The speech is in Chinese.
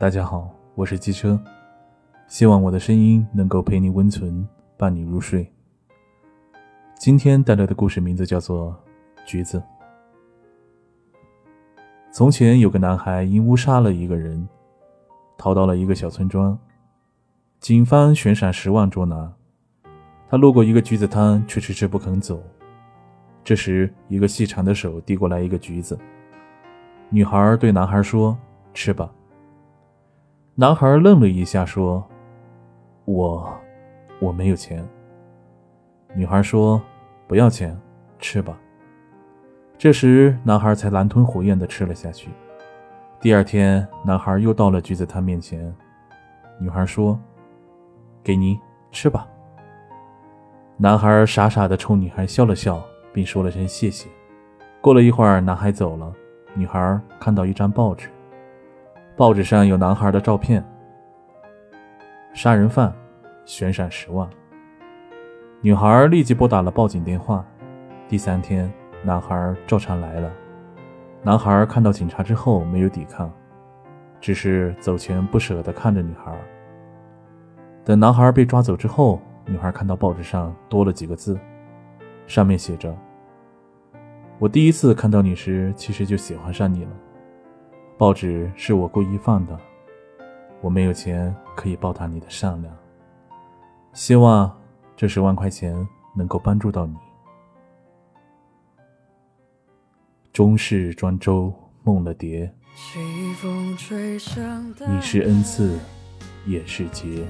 大家好，我是机车，希望我的声音能够陪你温存，伴你入睡。今天带来的故事名字叫做《橘子》。从前有个男孩因误杀了一个人，逃到了一个小村庄，警方悬赏十万捉拿。他路过一个橘子摊，却迟迟不肯走。这时，一个细长的手递过来一个橘子。女孩对男孩说：“吃吧。”男孩愣了一下，说：“我，我没有钱。”女孩说：“不要钱，吃吧。”这时，男孩才狼吞虎咽地吃了下去。第二天，男孩又到了橘子摊面前，女孩说：“给你吃吧。”男孩傻傻地冲女孩笑了笑，并说了声谢谢。过了一会儿，男孩走了，女孩看到一张报纸。报纸上有男孩的照片。杀人犯，悬赏十万。女孩立即拨打了报警电话。第三天，男孩照常来了。男孩看到警察之后没有抵抗，只是走前不舍地看着女孩。等男孩被抓走之后，女孩看到报纸上多了几个字，上面写着：“我第一次看到你时，其实就喜欢上你了。”报纸是我故意放的，我没有钱可以报答你的善良。希望这十万块钱能够帮助到你。终是庄周梦了蝶，你是恩赐，也是劫。